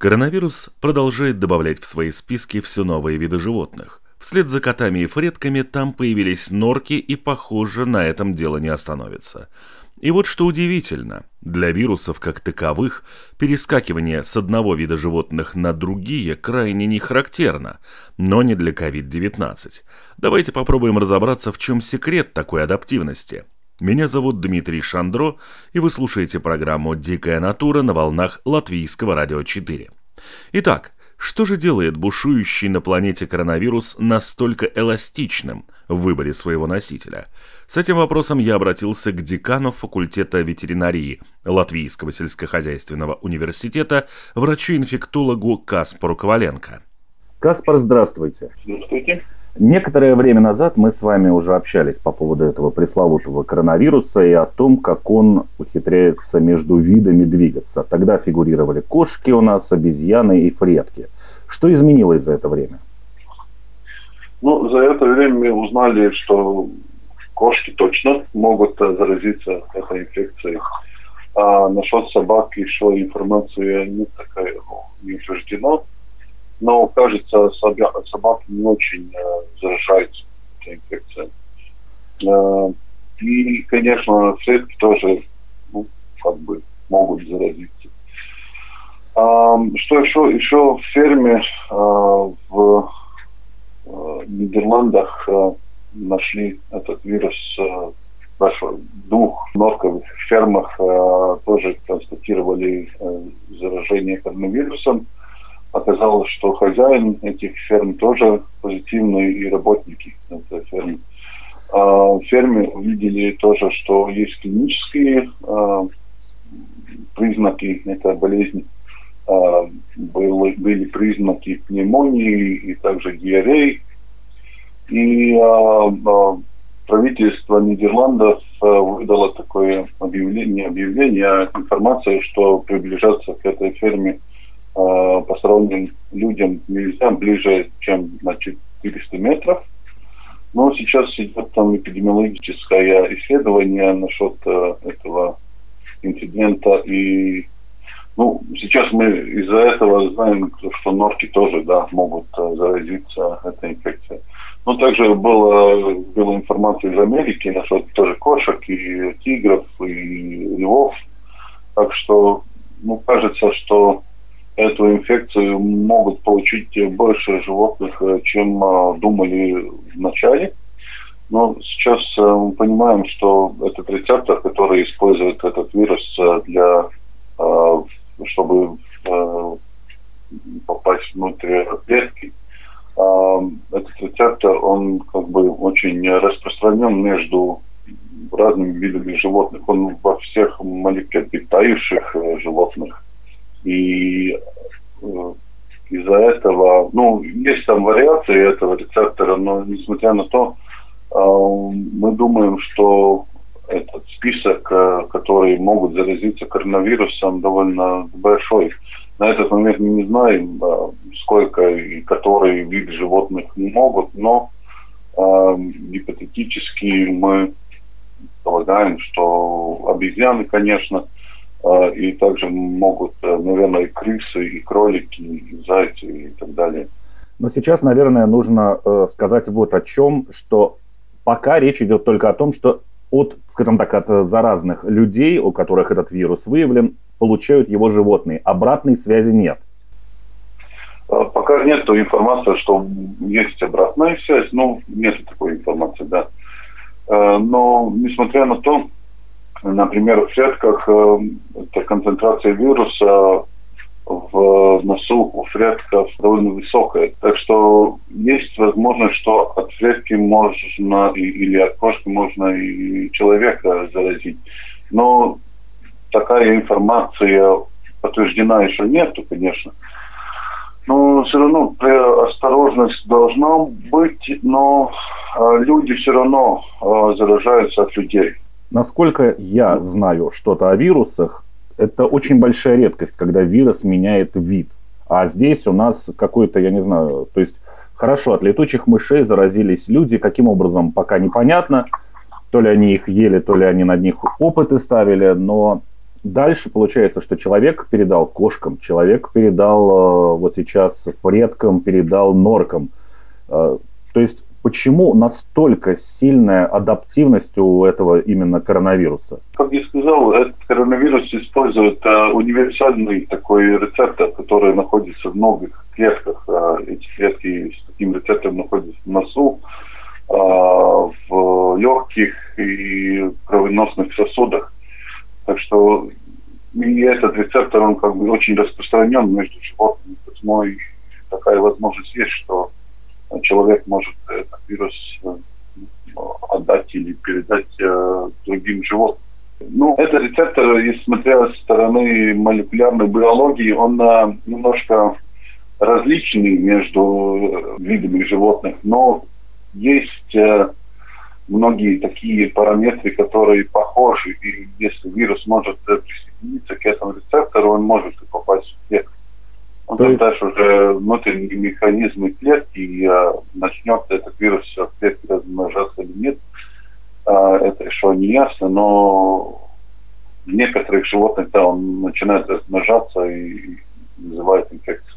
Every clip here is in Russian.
Коронавирус продолжает добавлять в свои списки все новые виды животных. Вслед за котами и фретками там появились норки, и, похоже, на этом дело не остановится. И вот что удивительно, для вирусов как таковых перескакивание с одного вида животных на другие крайне не характерно, но не для COVID-19. Давайте попробуем разобраться, в чем секрет такой адаптивности. Меня зовут Дмитрий Шандро, и вы слушаете программу «Дикая натура» на волнах Латвийского радио 4. Итак, что же делает бушующий на планете коронавирус настолько эластичным в выборе своего носителя? С этим вопросом я обратился к декану факультета ветеринарии Латвийского сельскохозяйственного университета, врачу-инфектологу Каспару Коваленко. Каспар, здравствуйте. Здравствуйте. Некоторое время назад мы с вами уже общались по поводу этого пресловутого коронавируса и о том, как он ухитряется между видами двигаться. Тогда фигурировали кошки у нас, обезьяны и фретки. Что изменилось за это время? Ну, за это время мы узнали, что кошки точно могут заразиться этой инфекцией. А насчет собак еще информация не такая, ну, не утверждена но, кажется, собаки не очень э, заражаются этой инфекцией. Э, и, конечно, флетки тоже ну, как бы могут заразиться. А, что еще? Еще в ферме а, в а, Нидерландах а, нашли этот вирус а, в двух норковых фермах а, тоже констатировали а, заражение коронавирусом оказалось, что хозяин этих ферм тоже позитивный и работники этой фермы. А ферме увидели тоже, что есть клинические а, признаки этой болезни. А, были, были признаки пневмонии и также диареи. И а, а, правительство Нидерландов а, выдало такое объявление, объявление, а информация, что приближаться к этой ферме – посторонним людям нельзя ближе, чем на 400 метров. Но сейчас идет там эпидемиологическое исследование насчет э, этого инцидента. И ну, сейчас мы из-за этого знаем, что норки тоже да, могут э, заразиться этой инфекцией. Но также было, была информация из Америки насчет тоже кошек и тигров и львов. Так что, ну, кажется, что эту инфекцию могут получить больше животных, э, чем э, думали в начале. Но сейчас э, мы понимаем, что этот рецептор, который использует этот вирус для, чтобы попасть внутрь клетки, этот рецептор, он как бы очень распространен между разными видами животных. Он во всех млекопитающих животных и э, из-за этого, ну, есть там вариации этого рецептора, но несмотря на то, э, мы думаем, что этот список, э, которые могут заразиться коронавирусом, довольно большой. На этот момент мы не знаем, сколько и которые виды животных могут, но гипотетически мы полагаем, что обезьяны, конечно, а, и также могут, э, наверное, и крысы, и кролики, и зайцы, и так далее. Но сейчас, наверное, нужно э, сказать вот о чем, что пока речь идет только о том, что от, скажем так, от заразных людей, у которых этот вирус выявлен, получают его животные. Обратной связи нет. А, пока нет информации, что есть обратная связь, ну, нет такой информации, да. Э, но, несмотря на то, Например, в клетках э, эта концентрация вируса в носу у фретков довольно высокая. Так что есть возможность, что от фретки можно или от кошки можно и человека заразить. Но такая информация подтверждена еще нету, конечно. Ну, все равно осторожность должна быть, но э, люди все равно э, заражаются от людей. Насколько я знаю что-то о вирусах, это очень большая редкость, когда вирус меняет вид. А здесь у нас какой-то, я не знаю, то есть хорошо, от летучих мышей заразились люди, каким образом, пока непонятно. То ли они их ели, то ли они над них опыты ставили, но дальше получается, что человек передал кошкам, человек передал э, вот сейчас предкам, передал норкам. Э, то есть Почему настолько сильная адаптивность у этого именно коронавируса? Как я сказал, этот коронавирус использует э, универсальный такой рецептор, который находится в многих клетках. Э, эти клетки с таким рецептором находятся в носу, э, в легких и кровеносных сосудах. Так что и этот рецептор, он как бы очень распространен между животными, поэтому такая возможность есть, что человек может этот вирус э, отдать или передать э, другим животным. Ну, это рецептор, если смотря с стороны молекулярной биологии, он э, немножко различный между видами животных, но есть многие такие параметры, которые похожи, и если вирус может присоединиться к этому рецептору, он может попасть в клетку. Он То есть... дальше уже внутренние механизмы клетки, и а, начнет этот вирус в клетке размножаться или нет, а, это еще не ясно, но в некоторых животных, да, он начинает размножаться и вызывает инфекцию.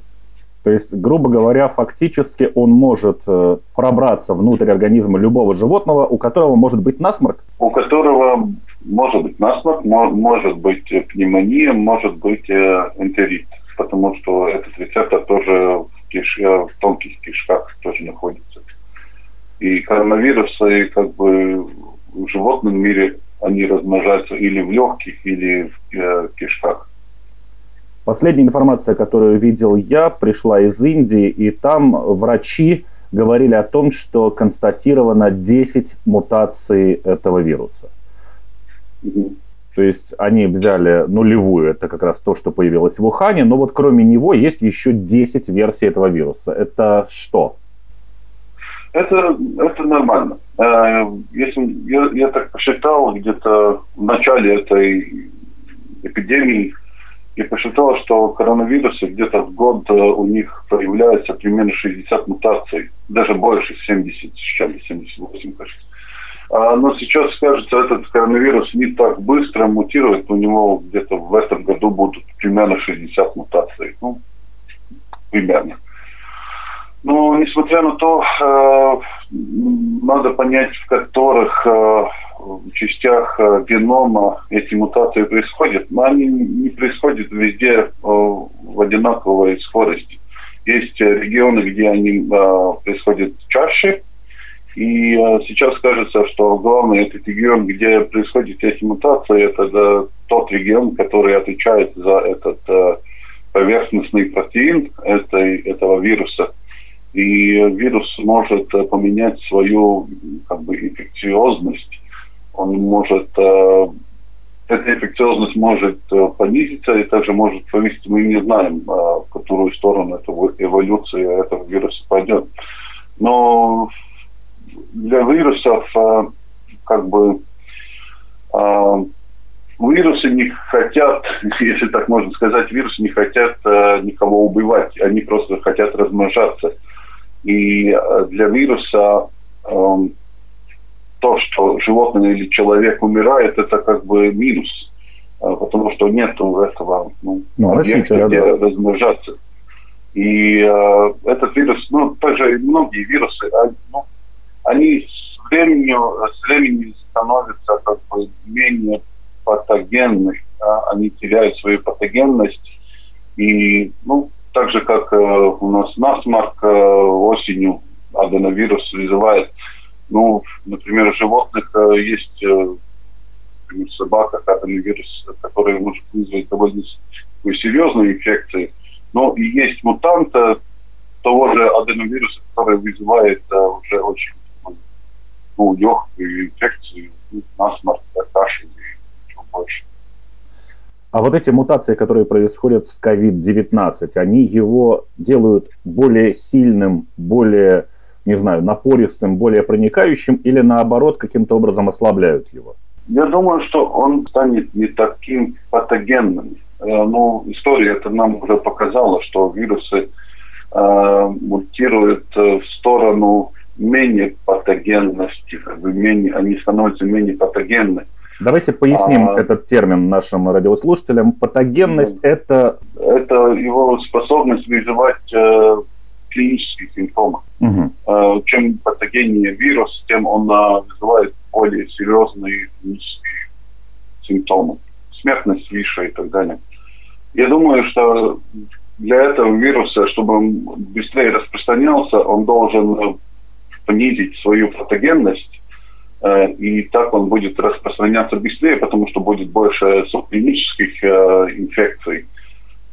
То есть, грубо говоря, фактически он может э, пробраться внутрь организма любого животного, у которого может быть насморк? У которого может быть насморк, может быть пневмония, может быть э, энтерит потому что этот рецептор тоже в, киш... в тонких кишках тоже находится. И коронавирусы как бы в животном мире они размножаются или в легких, или в э, кишках. Последняя информация, которую видел я, пришла из Индии, и там врачи говорили о том, что констатировано 10 мутаций этого вируса. Mm-hmm. То есть они взяли нулевую, это как раз то, что появилось в Ухане, но вот кроме него есть еще 10 версий этого вируса. Это что? Это, это нормально. Э, если я, я так посчитал где-то в начале этой эпидемии, я посчитал, что коронавирусы где-то в год э, у них появляется примерно 60 мутаций, даже больше, 70 с чем 78, кажется. А, но сейчас, кажется, этот коронавирус не так быстро мутирует. У него где-то в этом году будут примерно 60 мутаций. Ну, примерно. Но, несмотря на то, э, надо понять, в которых э, частях э, генома эти мутации происходят. Но они не происходят везде в одинаковой скорости. Есть регионы, где они происходят чаще, и э, сейчас кажется, что главный этот регион, где происходят эти мутации, это тот регион, который отвечает за этот э, поверхностный протеин этой, этого вируса. И вирус может э, поменять свою как бы, инфекциозность. Он может э, эта инфекциозность может понизиться и также может повыситься. Мы не знаем, э, в которую сторону эта эволюция этого вируса пойдет. Но для вирусов э, как бы э, вирусы не хотят, если так можно сказать, вирусы не хотят э, никого убивать, они просто хотят размножаться. И для вируса эм, то, что животное или человек умирает, это как бы минус, потому что нет этого ну, ну, объекта, где да. размножаться. И э, этот вирус, ну, также и многие вирусы, а, ну, они с временем, с временем становятся как бы менее патогенны, да? они теряют свою патогенность. И, ну, так же, как э, у нас насморк э, осенью аденовирус вызывает, ну, например, у животных э, есть, э, например, собака, аденовирус, который может вызвать довольно серьезную инфекцию, но и есть мутант того же аденовируса, который вызывает э, уже очень ну, легкую инфекцию, насморк, кашель и что больше. А вот эти мутации, которые происходят с COVID-19, они его делают более сильным, более, не знаю, напористым, более проникающим или наоборот каким-то образом ослабляют его? Я думаю, что он станет не таким патогенным. Э, ну, история это нам уже показала, что вирусы э, мутируют э, в сторону менее патогенности, как бы менее, они становятся менее патогенны. Давайте поясним а, этот термин нашим радиослушателям. Патогенность ну, это... Это его способность вызывать э, клинические симптомы. Угу. Э, чем патогеннее вирус, тем он э, вызывает более серьезные клинические симптомы. Смертность выше и так далее. Я думаю, что для этого вируса, чтобы он быстрее распространялся, он должен понизить свою патогенность, э, и так он будет распространяться быстрее, потому что будет больше субклинических э, инфекций,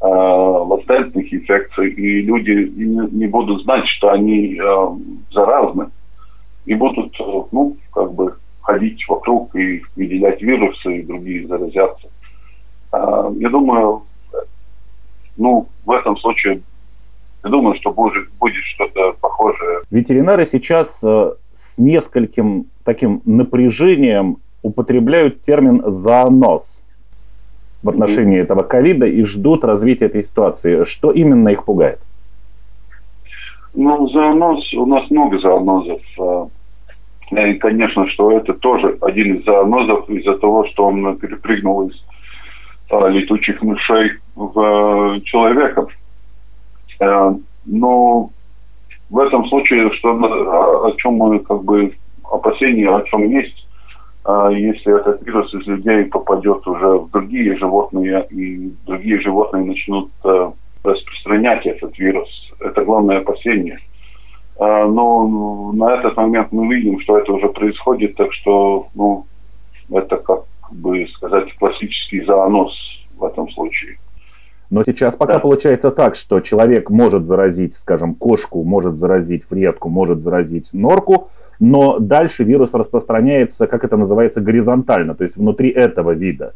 э, латентных инфекций, и люди не будут знать, что они заразны, и будут, ну, как бы ходить вокруг и выделять вирусы, и другие заразятся. Я думаю, ну, в этом случае я думаю, что будет, будет что-то похожее. Ветеринары сейчас э, с нескольким таким напряжением употребляют термин «зоонос» в отношении mm-hmm. этого ковида и ждут развития этой ситуации. Что именно их пугает? Ну, зооноз, у нас много зоонозов. Э, и, конечно, что это тоже один из зоонозов из-за того, что он перепрыгнул из э, летучих мышей в человека. Э, но в этом случае, что, о чем мы как бы опасения, о чем есть, э, если этот вирус из людей попадет уже в другие животные, и другие животные начнут э, распространять этот вирус. Это главное опасение. Но на этот момент мы видим, что это уже происходит, так что ну, это, как бы сказать, классический зоонос в этом случае. Но сейчас пока да. получается так, что человек может заразить, скажем, кошку, может заразить фретку, может заразить норку, но дальше вирус распространяется, как это называется, горизонтально, то есть внутри этого вида.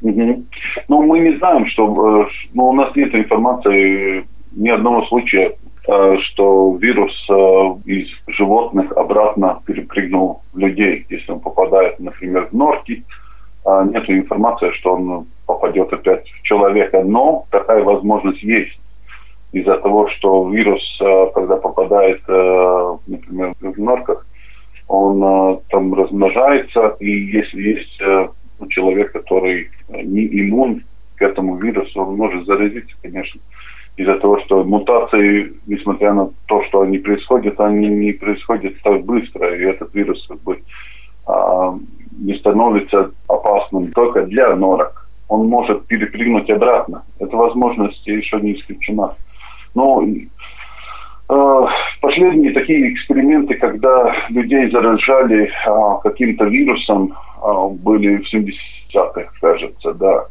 Угу. Ну, мы не знаем, что... Э, ну, у нас нет информации ни одного случая, э, что вирус э, из животных обратно перепрыгнул в людей, если он попадает, например, в норки. А нет информации, что он попадет опять в человека. Но такая возможность есть. Из-за того, что вирус, э, когда попадает, э, например, в норках, он там размножается, и если есть человек, который не иммун к этому вирусу, он может заразиться, конечно, из-за того, что мутации, несмотря на то, что они происходят, они не происходят так быстро, и этот вирус как бы а, не становится опасным только для норок он может перепрыгнуть обратно. Эта возможность еще не исключена. Но э, последние такие эксперименты, когда людей заражали э, каким-то вирусом, э, были в 70-х, кажется, да.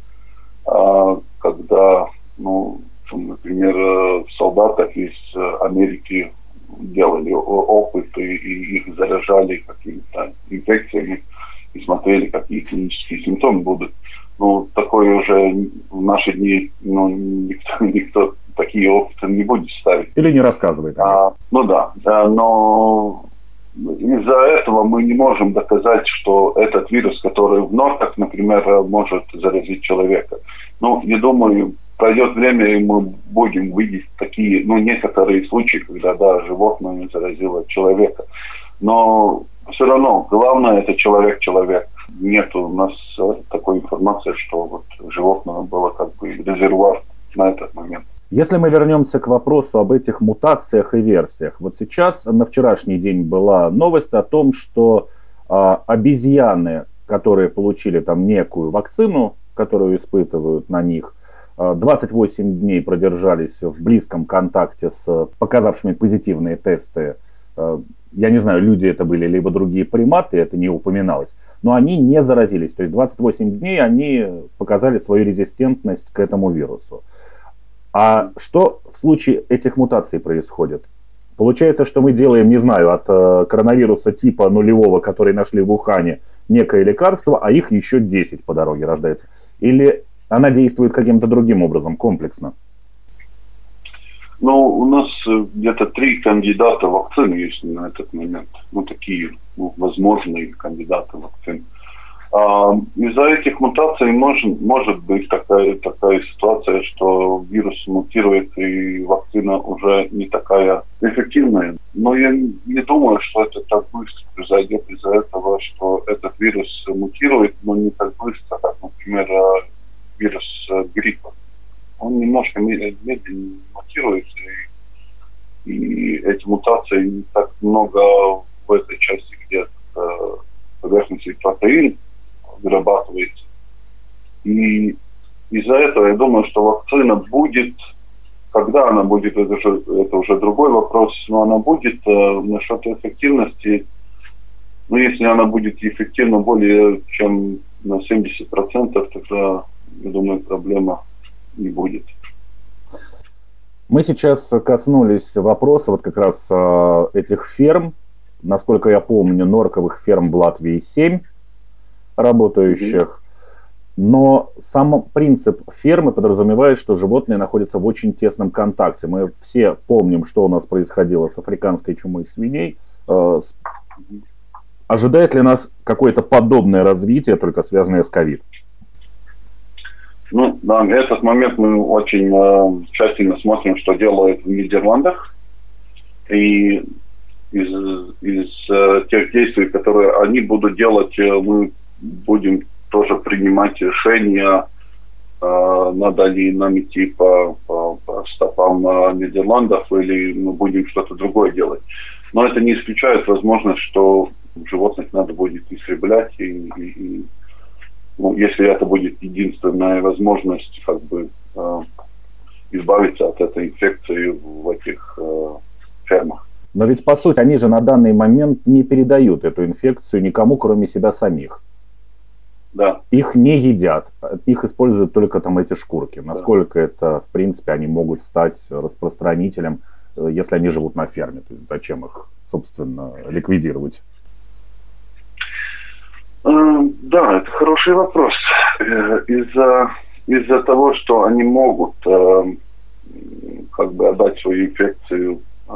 Э, когда, ну, например, в солдатах из Америки делали опыты и их заражали какими-то инфекциями и смотрели, какие клинические симптомы будут. Ну, такое уже в наши дни ну, никто, никто такие опыты не будет ставить. Или не рассказывает. А, ну да, да, но из-за этого мы не можем доказать, что этот вирус, который в норках, например, может заразить человека. Ну, я думаю, пройдет время, и мы будем видеть такие, ну, некоторые случаи, когда, да, животное заразило человека. Но все равно, главное, это человек-человек нет у нас такой информации, что вот животное было как бы резервуар на этот момент. Если мы вернемся к вопросу об этих мутациях и версиях, вот сейчас на вчерашний день была новость о том, что э, обезьяны, которые получили там некую вакцину, которую испытывают на них, 28 а, дней продержались в близком контакте с показавшими позитивные тесты. Я не знаю, люди это были, либо другие приматы, это не упоминалось но они не заразились. То есть 28 дней они показали свою резистентность к этому вирусу. А что в случае этих мутаций происходит? Получается, что мы делаем, не знаю, от э, коронавируса типа нулевого, который нашли в Ухане, некое лекарство, а их еще 10 по дороге рождается. Или Она действует каким-то другим образом, комплексно. Ну, у нас э, где-то три кандидата вакцин есть на этот момент. Ну, такие ну, возможные кандидаты вакцин. А, из-за этих мутаций может, может быть такая, такая ситуация, что вирус мутирует и вакцина уже не такая эффективная. Но я не думаю, что это так быстро произойдет из-за этого, что этот вирус мутирует, но не так быстро, как, например, э, вирус э, гриппа он немножко медленнее мутируется, и, и эти мутации не так много в этой части, где э, поверхностный протеин вырабатывается. И из-за этого я думаю, что вакцина будет, когда она будет, это, же, это уже другой вопрос, но она будет э, насчет эффективности, ну, если она будет эффективна более чем на 70%, тогда, я думаю, проблема не будет. Мы сейчас коснулись вопроса вот как раз э, этих ферм. Насколько я помню, норковых ферм в Латвии 7 работающих. Но сам принцип фермы подразумевает, что животные находятся в очень тесном контакте. Мы все помним, что у нас происходило с африканской чумой свиней. Э, ожидает ли нас какое-то подобное развитие, только связанное с ковид? Ну, да, этот момент мы очень э, тщательно смотрим, что делают в Нидерландах. И из, из э, тех действий, которые они будут делать, э, мы будем тоже принимать решения, э, надо ли нам идти по, по, по стопам э, Нидерландов или мы будем что-то другое делать. Но это не исключает возможность, что животных надо будет истреблять и, и, и ну, если это будет единственная возможность как бы э, избавиться от этой инфекции в этих э, фермах. Но ведь, по сути, они же на данный момент не передают эту инфекцию никому, кроме себя самих. Да. Их не едят, их используют только там эти шкурки. Насколько да. это, в принципе, они могут стать распространителем, э, если они живут на ферме? То есть зачем их, собственно, ликвидировать? Эм, да, это хороший вопрос. Э, из-за из-за того, что они могут эм, как бы отдать свою инфекцию э,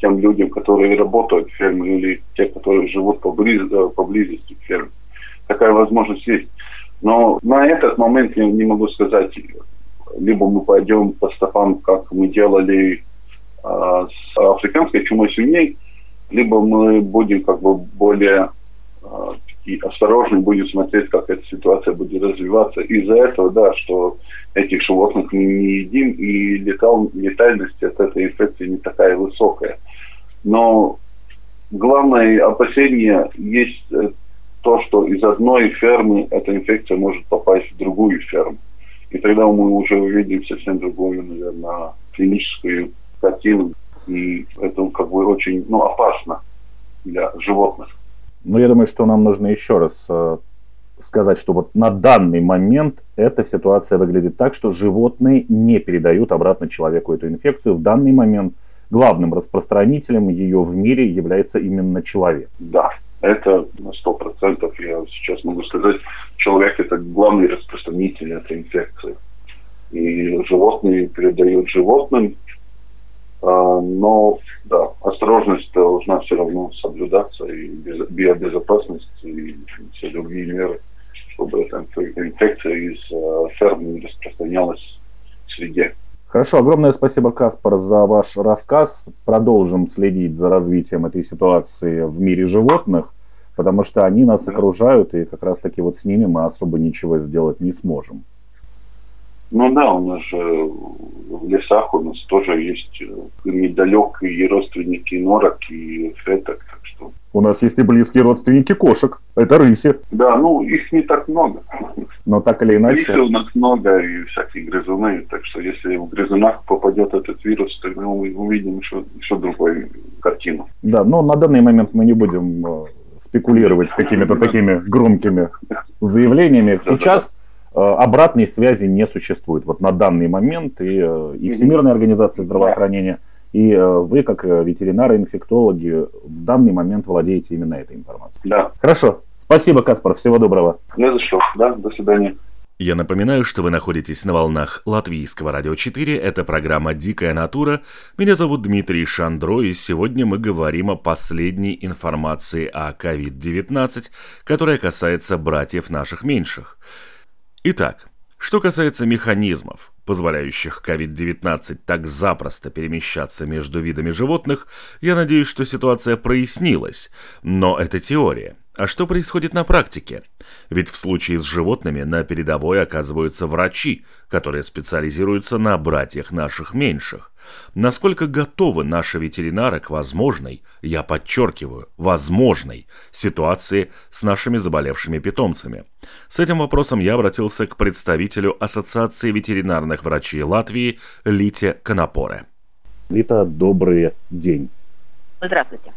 тем людям, которые работают в ферме или те, которые живут поблиз, э, поблизости к ферме. Такая возможность есть. Но на этот момент я не могу сказать, либо мы пойдем по стопам, как мы делали э, с африканской чумой свиней, либо мы будем как бы более и осторожно будем смотреть, как эта ситуация будет развиваться. Из-за этого, да, что этих животных мы не едим, и летал, летальность от этой инфекции не такая высокая. Но главное опасение есть э, то, что из одной фермы эта инфекция может попасть в другую ферму. И тогда мы уже увидим совсем другую, наверное, клиническую картину. И это как бы очень ну, опасно для животных. Но я думаю, что нам нужно еще раз э, сказать, что вот на данный момент эта ситуация выглядит так, что животные не передают обратно человеку эту инфекцию. В данный момент главным распространителем ее в мире является именно человек. Да, это на сто процентов, я сейчас могу сказать, человек это главный распространитель этой инфекции. И животные передают животным, но да, осторожность должна все равно соблюдаться, и биобезопасность, и все другие меры, чтобы эта инфекция из а, ферм не распространялась в среде. Хорошо, огромное спасибо, Каспар, за ваш рассказ. Продолжим следить за развитием этой ситуации в мире животных, потому что они нас окружают, и как раз-таки вот с ними мы особо ничего сделать не сможем. Ну да, у нас же в лесах у нас тоже есть э, недалекие и родственники норок и феток, так что... У нас есть и близкие родственники кошек. Это рыси. Да, ну их не так много. Но так или иначе... Рыси у нас много и всякие грызуны, так что если в грызунах попадет этот вирус, то мы увидим еще, еще другую картину. Да, но на данный момент мы не будем э, спекулировать какими-то такими громкими заявлениями. Сейчас Э, обратной связи не существует. Вот на данный момент и, э, и Всемирная организация здравоохранения, и э, вы, как ветеринары, инфектологи, в данный момент владеете именно этой информацией. Да. Хорошо. Спасибо, Каспар. Всего доброго. Не за что. Да, до свидания. Я напоминаю, что вы находитесь на волнах Латвийского радио 4. Это программа «Дикая натура». Меня зовут Дмитрий Шандро, и сегодня мы говорим о последней информации о COVID-19, которая касается братьев наших меньших. Итак, что касается механизмов, позволяющих COVID-19 так запросто перемещаться между видами животных, я надеюсь, что ситуация прояснилась. Но это теория – а что происходит на практике? Ведь в случае с животными на передовой оказываются врачи, которые специализируются на братьях наших меньших. Насколько готовы наши ветеринары к возможной, я подчеркиваю, возможной ситуации с нашими заболевшими питомцами? С этим вопросом я обратился к представителю Ассоциации ветеринарных врачей Латвии Лите Конопоре. Лита, добрый день. Здравствуйте.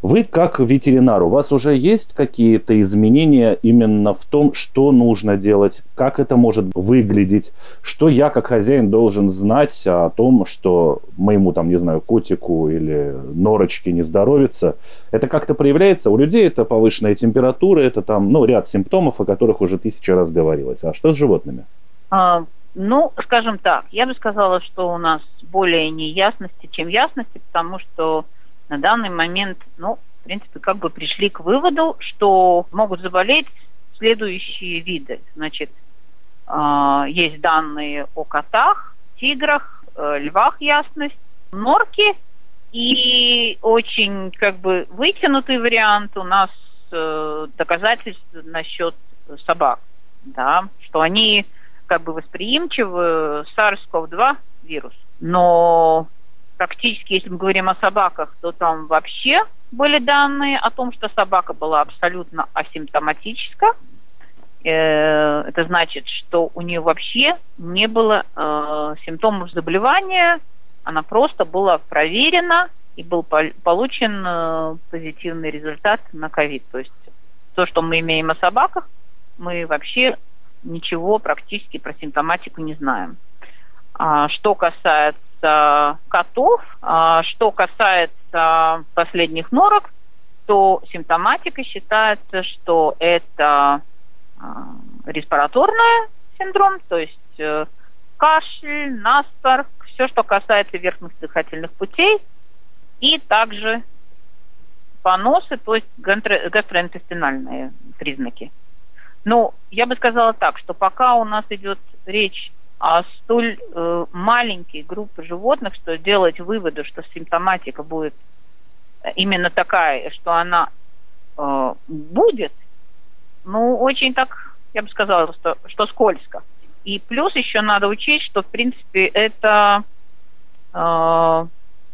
Вы как ветеринар, у вас уже есть какие-то изменения именно в том, что нужно делать, как это может выглядеть, что я как хозяин должен знать о том, что моему там, не знаю, котику или норочке не здоровится. Это как-то проявляется? У людей это повышенная температура, это там, ну, ряд симптомов, о которых уже тысяча раз говорилось. А что с животными? А, ну, скажем так, я бы сказала, что у нас более неясности, чем ясности, потому что на данный момент, ну, в принципе, как бы пришли к выводу, что могут заболеть следующие виды. Значит, э, есть данные о котах, тиграх, э, львах ясность, норки и очень как бы вытянутый вариант у нас э, доказательств насчет собак, да, что они как бы восприимчивы SARS-CoV-2 вирус. Но практически, если мы говорим о собаках, то там вообще были данные о том, что собака была абсолютно асимптоматическая. Э, это значит, что у нее вообще не было э, симптомов заболевания, она просто была проверена и был получен э, позитивный результат на ковид. То есть то, что мы имеем о собаках, мы вообще ничего практически про симптоматику не знаем. А что касается касается котов, а что касается последних норок, то симптоматика считается, что это а, респираторный синдром, то есть э, кашель, насморк, все, что касается верхних дыхательных путей, и также поносы, то есть гастроинтестинальные признаки. Но я бы сказала так, что пока у нас идет речь а столь э, маленькие группы животных, что делать выводы, что симптоматика будет именно такая, что она э, будет, ну, очень так, я бы сказала, что, что скользко. И плюс еще надо учесть, что, в принципе, это э,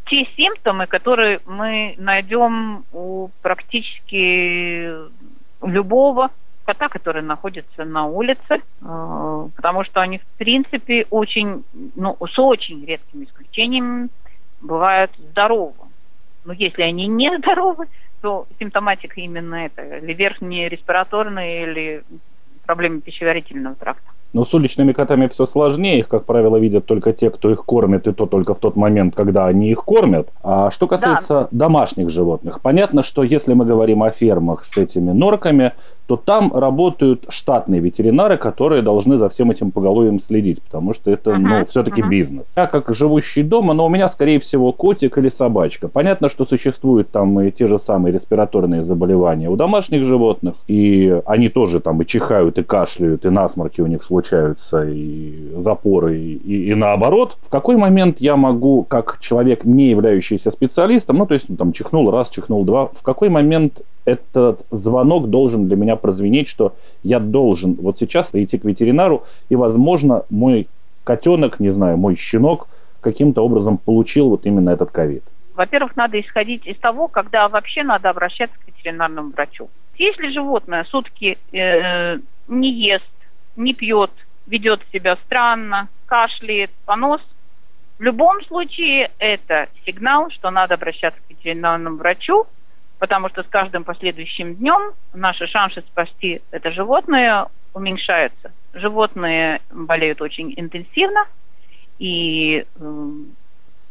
те симптомы, которые мы найдем у практически любого кота, которые находятся на улице, э, потому что они, в принципе, очень, ну, с очень редкими исключениями бывают здоровы. Но если они не здоровы, то симптоматика именно это, или верхние респираторные, или проблемы пищеварительного тракта. Но с уличными котами все сложнее. Их, как правило, видят только те, кто их кормит, и то только в тот момент, когда они их кормят. А что касается да. домашних животных, понятно, что если мы говорим о фермах с этими норками, то там работают штатные ветеринары, которые должны за всем этим поголовьем следить, потому что это, uh-huh, ну, все-таки uh-huh. бизнес. Я как живущий дома, но у меня, скорее всего, котик или собачка. Понятно, что существуют там и те же самые респираторные заболевания у домашних животных, и они тоже там и чихают, и кашляют, и насморки у них случаются, и запоры, и, и наоборот. В какой момент я могу, как человек, не являющийся специалистом, ну, то есть, ну, там, чихнул раз, чихнул два, в какой момент этот звонок должен для меня прозвенеть, что я должен вот сейчас идти к ветеринару, и, возможно, мой котенок, не знаю, мой щенок каким-то образом получил вот именно этот ковид? Во-первых, надо исходить из того, когда вообще надо обращаться к ветеринарному врачу. Если животное сутки э, не ест, не пьет, ведет себя странно, кашляет, понос, в любом случае это сигнал, что надо обращаться к ветеринарному врачу, потому что с каждым последующим днем наши шансы спасти это животное уменьшаются. Животные болеют очень интенсивно, и э,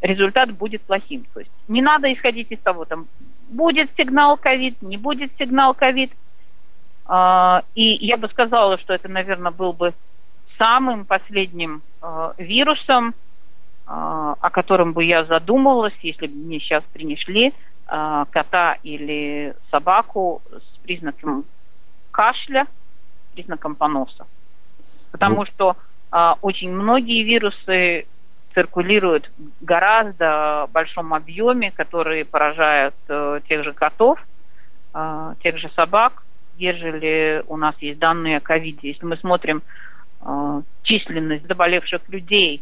результат будет плохим. То есть не надо исходить из того, там будет сигнал ковид, не будет сигнал ковид. А, и я бы сказала, что это, наверное, был бы самым последним а, вирусом, а, о котором бы я задумалась, если бы мне сейчас принесли кота или собаку с признаком кашля, признаком поноса. Потому ну. что очень многие вирусы циркулируют в гораздо большом объеме, которые поражают э, тех же котов, тех же собак, ежели у нас есть данные о ковиде. Если мы смотрим э, численность заболевших людей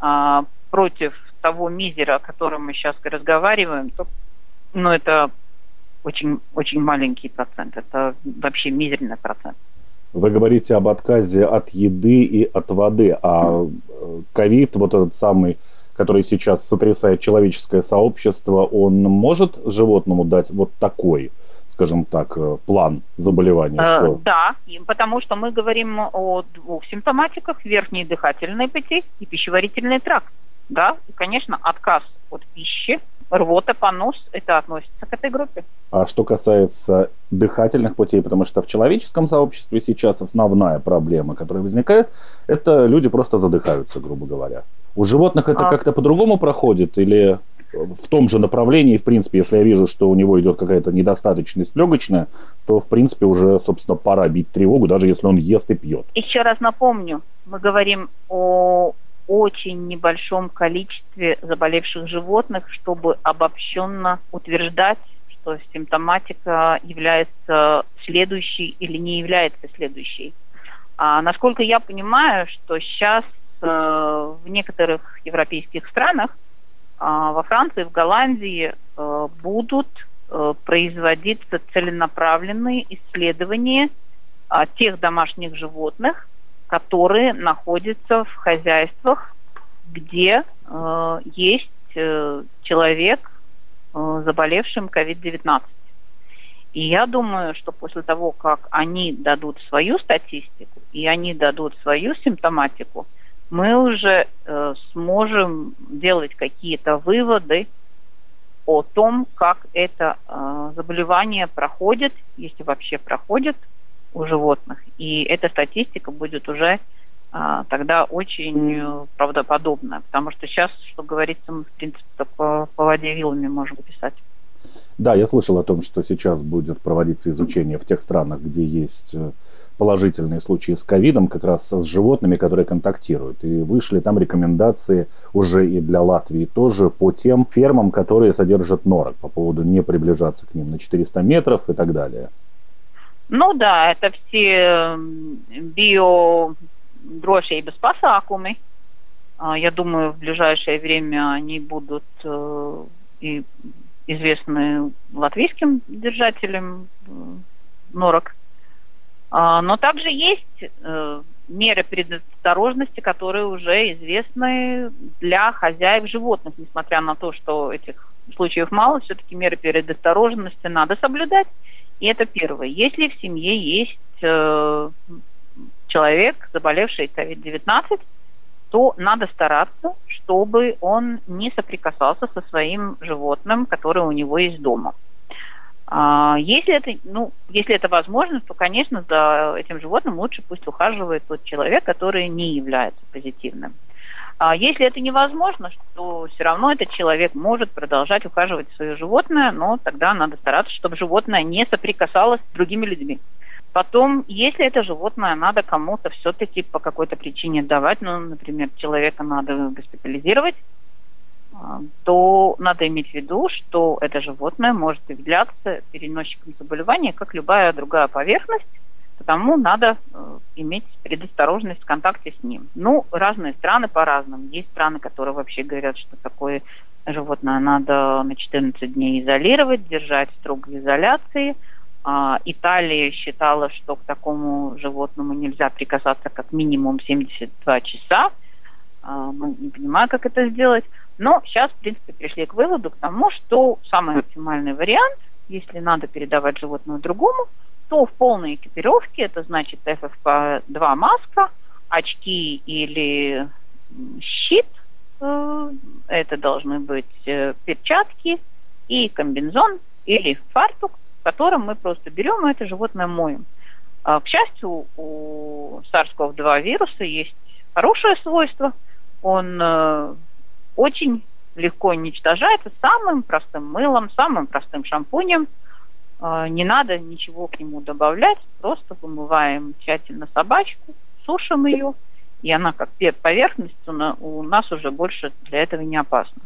э, против того мизера, о котором мы сейчас разговариваем, то ну, это очень, очень маленький процент. Это вообще мизерный процент. Вы говорите об отказе от еды и от воды, а э, ковид, вот этот самый, который сейчас сотрясает человеческое сообщество, он может животному дать вот такой, скажем так, э, план заболевания? Э, что... Да, потому что мы говорим о двух симптоматиках, верхние дыхательные пути и пищеварительный тракт. Да, и, конечно, отказ от пищи – рвота, понос, это относится к этой группе. А что касается дыхательных путей, потому что в человеческом сообществе сейчас основная проблема, которая возникает, это люди просто задыхаются, грубо говоря. У животных это а... как-то по-другому проходит или в том же направлении, в принципе, если я вижу, что у него идет какая-то недостаточность легочная, то, в принципе, уже, собственно, пора бить тревогу, даже если он ест и пьет. Еще раз напомню, мы говорим о очень небольшом количестве заболевших животных, чтобы обобщенно утверждать, что симптоматика является следующей или не является следующей. А насколько я понимаю, что сейчас э, в некоторых европейских странах, во Франции, в Голландии э, будут э, производиться целенаправленные исследования э, тех домашних животных, которые находятся в хозяйствах, где э, есть человек, заболевшим COVID-19. И я думаю, что после того, как они дадут свою статистику и они дадут свою симптоматику, мы уже э, сможем делать какие-то выводы о том, как это э, заболевание проходит, если вообще проходит у животных. И эта статистика будет уже а, тогда очень э, правдоподобная, потому что сейчас, что говорится, мы, в принципе, по, по воде вилами можем писать. Да, я слышал о том, что сейчас будет проводиться изучение в тех странах, где есть э, положительные случаи с ковидом, как раз с животными, которые контактируют. И вышли там рекомендации уже и для Латвии тоже по тем фермам, которые содержат норок, по поводу не приближаться к ним на 400 метров и так далее. Nu, да, это все био drošības pasākumi. Я думаю, в ближайшее время они будут э, и известны латвийским держателям э, норок. Но также есть э, меры предосторожности, которые уже известны для хозяев животных, несмотря на то, что этих случаев мало, все-таки меры предосторожности надо соблюдать. И это первое. Если в семье есть э, человек, заболевший COVID-19, то надо стараться, чтобы он не соприкасался со своим животным, которое у него есть дома. А, если это, ну, если это возможно, то, конечно, за этим животным лучше пусть ухаживает тот человек, который не является позитивным. А если это невозможно, то все равно этот человек может продолжать ухаживать свое животное, но тогда надо стараться, чтобы животное не соприкасалось с другими людьми. Потом, если это животное надо кому-то все-таки по какой-то причине давать, ну, например, человека надо госпитализировать, то надо иметь в виду, что это животное может являться переносчиком заболевания, как любая другая поверхность, Потому надо э, иметь предосторожность в контакте с ним. Ну, разные страны по-разному. Есть страны, которые вообще говорят, что такое животное надо на 14 дней изолировать, держать в изоляции. А, Италия считала, что к такому животному нельзя прикасаться как минимум 72 часа. А, ну, не понимаю, как это сделать. Но сейчас, в принципе, пришли к выводу к тому, что самый оптимальный вариант, если надо передавать животное другому, то в полной экипировке, это значит FFP2 маска, очки или щит, э, это должны быть э, перчатки и комбинзон или фартук, которым мы просто берем и это животное моем. А, к счастью, у SARS-CoV-2 вируса есть хорошее свойство. Он э, очень легко уничтожается самым простым мылом, самым простым шампунем. Э, не надо ничего к нему добавлять, просто вымываем тщательно собачку, сушим ее, и она как поверхность у нас уже больше для этого не опасна.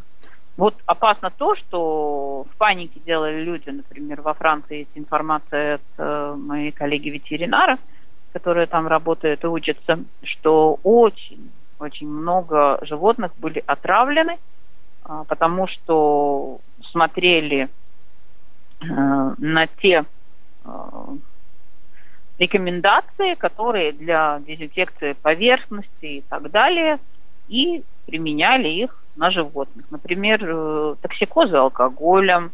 Вот опасно то, что в панике делали люди, например, во Франции есть информация от э, моей коллеги-ветеринара, которые там работают и учатся, что очень, очень много животных были отравлены, э, потому что смотрели э, на те э, рекомендации, которые для дезинфекции поверхности и так далее, и применяли их на животных. Например, э, токсикозы алкоголем,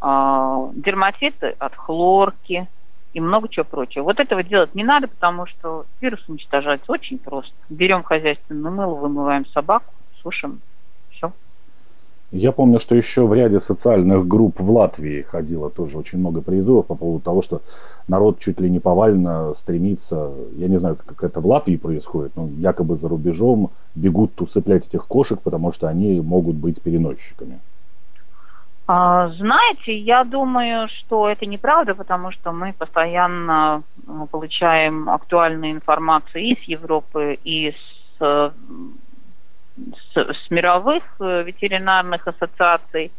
а, дерматиты от хлорки и много чего прочего. Вот этого делать не надо, потому что вирус уничтожается очень просто. Берем хозяйственное мыло, вымываем собаку, сушим, все. Я помню, что еще в ряде социальных групп в Латвии ходило тоже очень много призывов по поводу того, что народ чуть ли не повально стремится, я не знаю, как это в Латвии происходит, но якобы за рубежом бегут усыплять этих кошек, потому что они могут быть переносчиками. А, знаете, я думаю, что это неправда, потому что мы постоянно э, получаем актуальную информацию и с Европы, и с э, с, с мировых э, ветеринарных ассоциаций,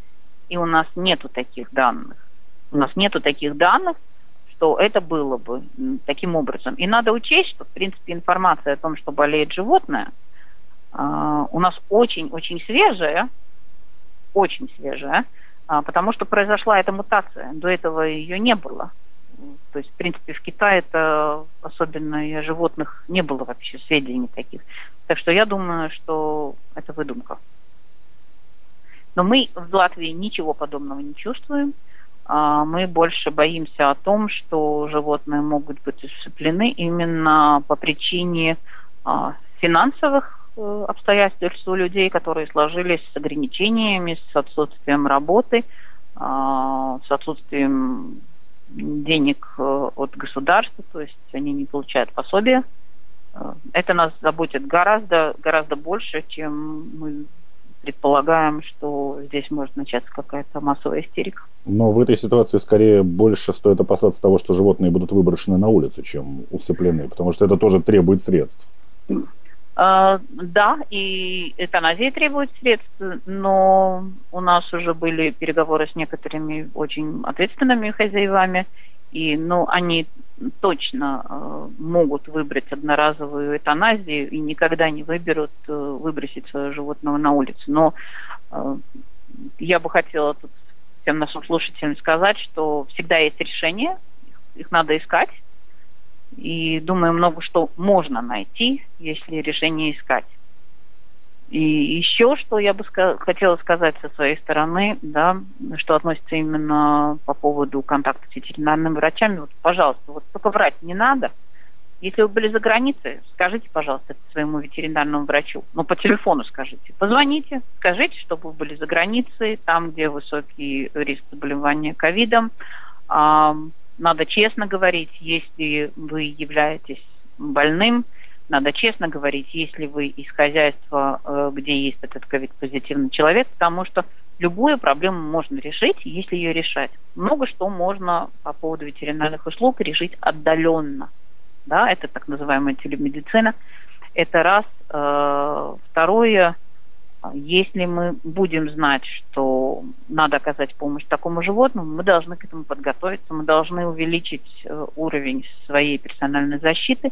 и у нас нету таких данных. У нас нету таких данных, что это было бы таким образом. И надо учесть, что, в принципе, информация о том, что болеет животное, у нас очень-очень свежая, очень свежая, потому что произошла эта мутация. До этого ее не было. То есть, в принципе, в Китае это особенно и о животных не было вообще сведений таких. Так что я думаю, что это выдумка. Но мы в Латвии ничего подобного не чувствуем. А, мы больше боимся о том, что животные могут быть усыплены именно по причине а, финансовых обстоятельств у людей, которые сложились с ограничениями, с отсутствием работы, а, с отсутствием денег э, от государства, то есть они не получают пособия. Э, это нас заботит гораздо, гораздо больше, чем мы предполагаем, что здесь может начаться какая-то массовая истерика. Но в этой ситуации скорее больше стоит опасаться того, что животные будут выброшены на улицу, чем усыплены, потому что это тоже требует средств. Uh, да, и эвтаназия требует средств, но у нас уже были переговоры с некоторыми очень ответственными хозяевами, и ну, они точно э, могут выбрать одноразовую эвтаназию и никогда не выберут э, выбросить своего животного на улицу. Но э, я бы хотела тут всем нашим слушателям сказать, что всегда есть решение, их, их надо искать, и думаю, много что можно найти, если решение искать. И еще, что я бы хотела сказать со своей стороны, да, что относится именно по поводу контакта с ветеринарными врачами, вот, пожалуйста, вот только врать не надо. Если вы были за границей, скажите, пожалуйста, своему ветеринарному врачу. Ну, по телефону скажите. Позвоните, скажите, что вы были за границей, там, где высокий риск заболевания ковидом. Надо честно говорить, если вы являетесь больным, надо честно говорить, если вы из хозяйства, э, где есть этот ковид-позитивный человек, потому что любую проблему можно решить, если ее решать. Много что можно по поводу ветеринарных услуг решить отдаленно. Да, это так называемая телемедицина. Это раз. Э, второе, если мы будем знать, что надо оказать помощь такому животному, мы должны к этому подготовиться, мы должны увеличить э, уровень своей персональной защиты.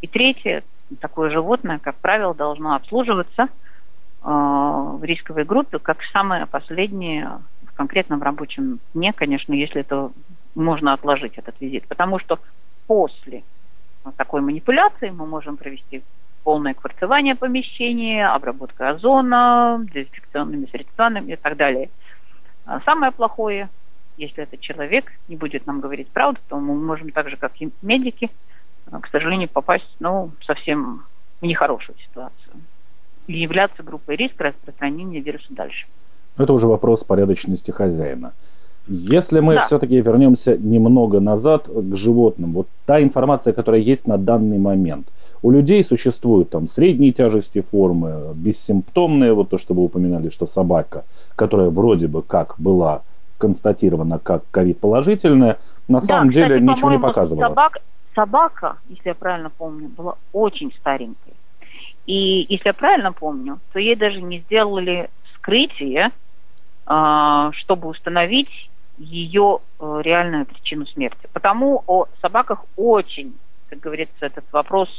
И третье, такое животное, как правило, должно обслуживаться э, в рисковой группе как самое последнее в конкретном рабочем дне, конечно, если это можно отложить этот визит. Потому что после такой манипуляции мы можем провести полное кварцевание помещения, обработка озона, дезинфекционными средствами и так далее. А самое плохое, если этот человек не будет нам говорить правду, то мы можем так же, как и медики, к сожалению, попасть ну, совсем в нехорошую ситуацию и являться группой риска распространения вируса дальше. Это уже вопрос порядочности хозяина. Если мы да. все-таки вернемся немного назад к животным, вот та информация, которая есть на данный момент, у людей существуют там средней тяжести формы, бессимптомные, вот то, что вы упоминали, что собака, которая вроде бы как была констатирована как ковид-положительная, на да, самом кстати, деле ничего не показывала. Собак, собака, если я правильно помню, была очень старенькой. И если я правильно помню, то ей даже не сделали вскрытие, а, чтобы установить ее э, реальную причину смерти. Потому о собаках очень, как говорится, этот вопрос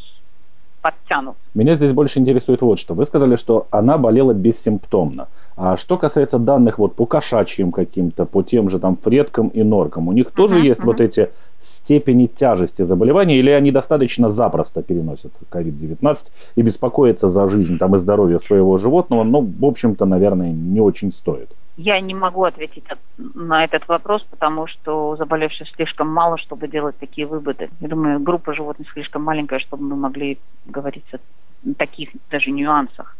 подтянут. Меня здесь больше интересует вот что. Вы сказали, что она болела бессимптомно. А что касается данных вот по кошачьим каким-то, по тем же там фредкам и норкам, у них тоже uh-huh, есть uh-huh. вот эти степени тяжести заболевания, или они достаточно запросто переносят COVID-19 и беспокоятся за жизнь там, и здоровье своего животного, но, в общем-то, наверное, не очень стоит. Я не могу ответить на этот вопрос, потому что заболевших слишком мало, чтобы делать такие выводы. Я думаю, группа животных слишком маленькая, чтобы мы могли говорить о таких даже нюансах.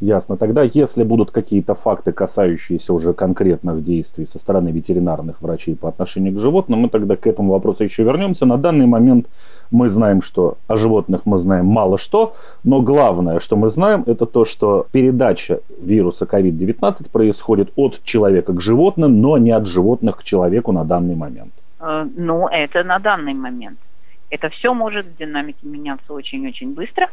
Ясно. Тогда, если будут какие-то факты, касающиеся уже конкретных действий со стороны ветеринарных врачей по отношению к животным, мы тогда к этому вопросу еще вернемся. На данный момент мы знаем, что о животных мы знаем мало что, но главное, что мы знаем, это то, что передача вируса COVID-19 происходит от человека к животным, но не от животных к человеку на данный момент. Ну, это на данный момент. Это все может в динамике меняться очень-очень быстро,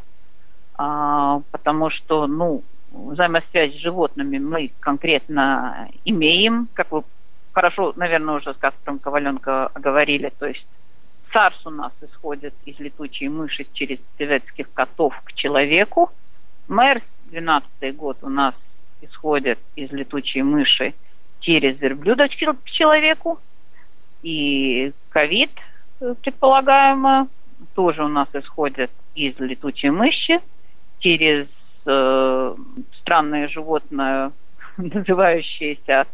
а, потому что, ну, взаимосвязь с животными мы конкретно имеем, как вы хорошо, наверное, уже с Каспером Коваленко говорили, то есть САРС у нас исходит из летучей мыши через советских котов к человеку, МЭРС 12 год у нас исходит из летучей мыши через верблюда к человеку, и ковид, предполагаемо, тоже у нас исходит из летучей мыши через э, странное животное, называющееся...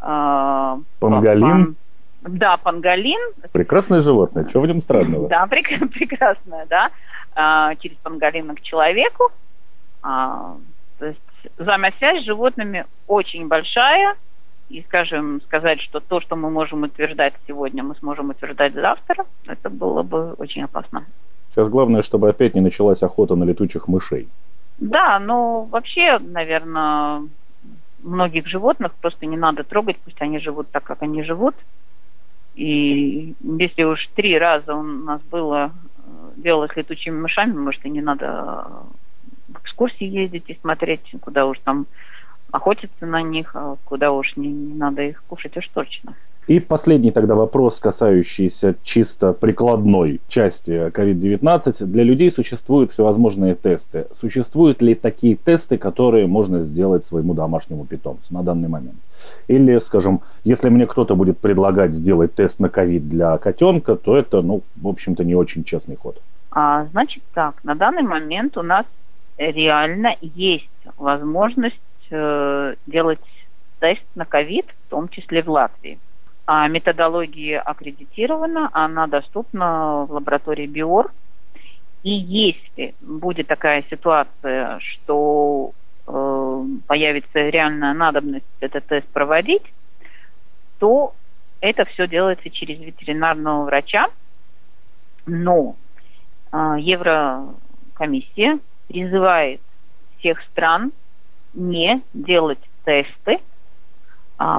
Э, панголин? Пан, да, панголин. Прекрасное животное, что в нем странного? Да, прек- прекрасное, да. Э, через панголина к человеку. Э, то есть взаимосвязь с животными очень большая, и, скажем, сказать, что то, что мы можем утверждать сегодня, мы сможем утверждать завтра, это было бы очень опасно. Сейчас главное, чтобы опять не началась охота на летучих мышей. Да, но вообще, наверное, многих животных просто не надо трогать, пусть они живут так, как они живут. И если уж три раза у нас было э, дело с летучими мышами, может, и не надо в экскурсии ездить и смотреть, куда уж там охотиться на них, а куда уж не, не надо их кушать уж точно. И последний тогда вопрос, касающийся чисто прикладной части COVID-19. Для людей существуют всевозможные тесты. Существуют ли такие тесты, которые можно сделать своему домашнему питомцу на данный момент? Или, скажем, если мне кто-то будет предлагать сделать тест на ковид для котенка, то это, ну, в общем-то, не очень честный ход. А, значит так, на данный момент у нас реально есть возможность э, делать тест на ковид, в том числе в Латвии. А методология аккредитирована, она доступна в лаборатории БИОР. И если будет такая ситуация, что э, появится реальная надобность этот тест проводить, то это все делается через ветеринарного врача. Но э, Еврокомиссия призывает всех стран не делать тесты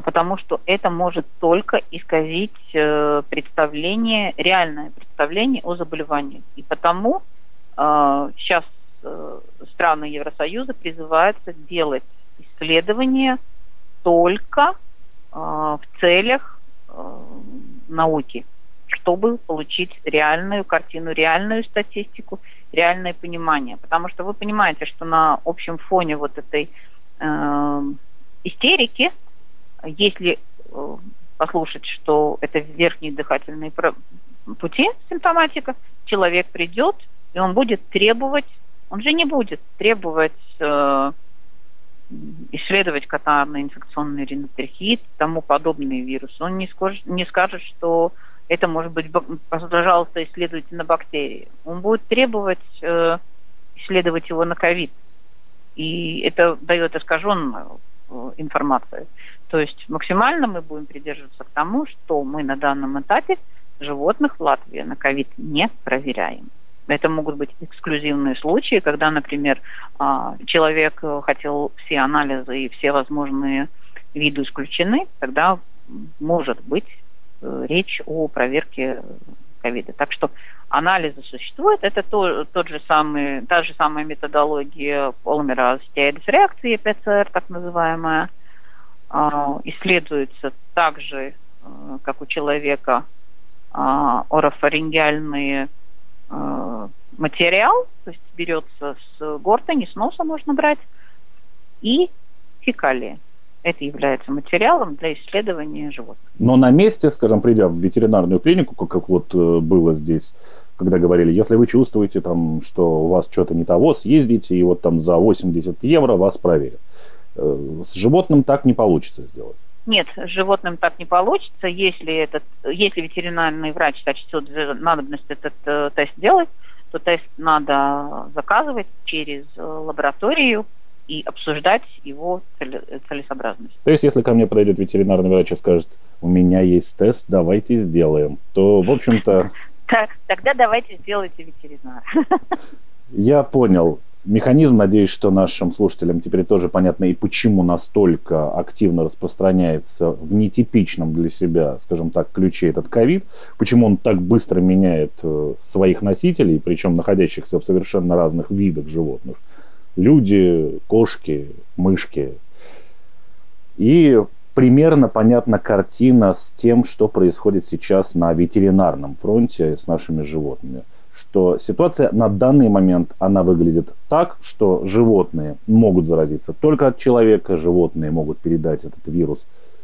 потому что это может только исказить э, представление, реальное представление о заболевании. И потому э, сейчас э, страны Евросоюза призываются делать исследования только в целях науки, чтобы получить реальную картину, реальную статистику, реальное понимание. Потому что вы понимаете, что на общем фоне вот этой э, истерики если э, послушать, что это верхние дыхательные пути симптоматика, человек придет, и он будет требовать, он же не будет требовать э, исследовать катарный инфекционный ринотрахеид, тому подобные вирусы. Он не скажет, не скажет, что это может быть, пожалуйста, исследуйте на бактерии. Он будет требовать э, исследовать его на ковид. И это дает искаженную э, информацию. То есть максимально мы будем придерживаться к тому, что мы на данном этапе животных в Латвии на ковид не проверяем. Это могут быть эксклюзивные случаи, когда, например, а, человек хотел все анализы и все возможные виды исключены, тогда может быть э, речь о проверке ковида. Так что анализы существуют. Это то, тот же самый, та же самая методология полимераза реакции ПЦР, так называемая. А, исследуется также, э, как у человека, а, орофарингеальные э, материал, то есть берется с гортани, с носа можно брать, и фекалии. Это является материалом для исследования животных. Но на месте, скажем, придя в ветеринарную клинику, как вот э, было здесь, когда говорили, если вы чувствуете, там, что у вас что-то не того, съездите, и вот там за 80 евро вас проверят. Э, с животным так не получится сделать. Нет, с животным так не получится. Если, этот, если ветеринарный врач сочтет надобность этот э, тест делать, то тест надо заказывать через э, лабораторию и обсуждать его целесообразность. То есть, если ко мне подойдет ветеринарный врач и скажет, у меня есть тест, давайте сделаем, то, в общем-то... Тогда давайте сделайте ветеринар. Я понял. Механизм, надеюсь, что нашим слушателям теперь тоже понятно и почему настолько активно распространяется в нетипичном для себя, скажем так, ключе этот ковид, почему он так быстро меняет э, своих носителей, причем находящихся в совершенно разных видах животных. Люди, кошки, мышки. И примерно понятна картина с тем, что происходит сейчас на ветеринарном фронте с нашими животными что ситуация на данный момент, она выглядит так, что животные могут заразиться только от человека, животные могут передать этот вирус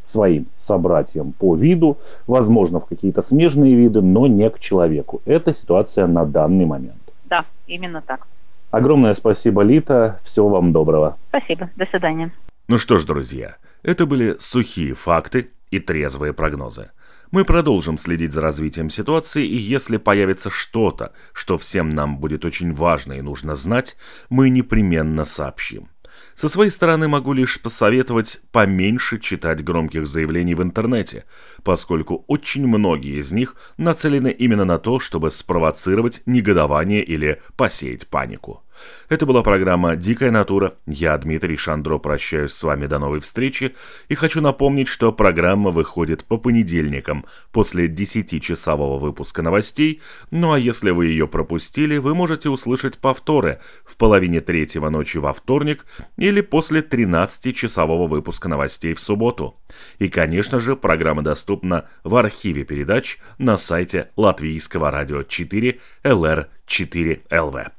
своим собратьям по виду, возможно, в какие-то смежные виды, но не к человеку. Это ситуация на данный момент. Да, именно так. Огромное спасибо, Лита. Всего вам доброго. Спасибо. До свидания. Ну что ж, друзья, это были сухие факты и трезвые прогнозы. Мы продолжим следить за развитием ситуации, и если появится что-то, что всем нам будет очень важно и нужно знать, мы непременно сообщим. Со своей стороны могу лишь посоветовать поменьше читать громких заявлений в интернете, поскольку очень многие из них нацелены именно на то, чтобы спровоцировать негодование или посеять панику. Это была программа «Дикая натура». Я, Дмитрий Шандро, прощаюсь с вами до новой встречи и хочу напомнить, что программа выходит по понедельникам после 10-часового выпуска новостей, ну а если вы ее пропустили, вы можете услышать повторы в половине третьего ночи во вторник или после 13-часового выпуска новостей в субботу. И, конечно же, программа доступна в архиве передач на сайте Латвийского радио 4 LR4LV.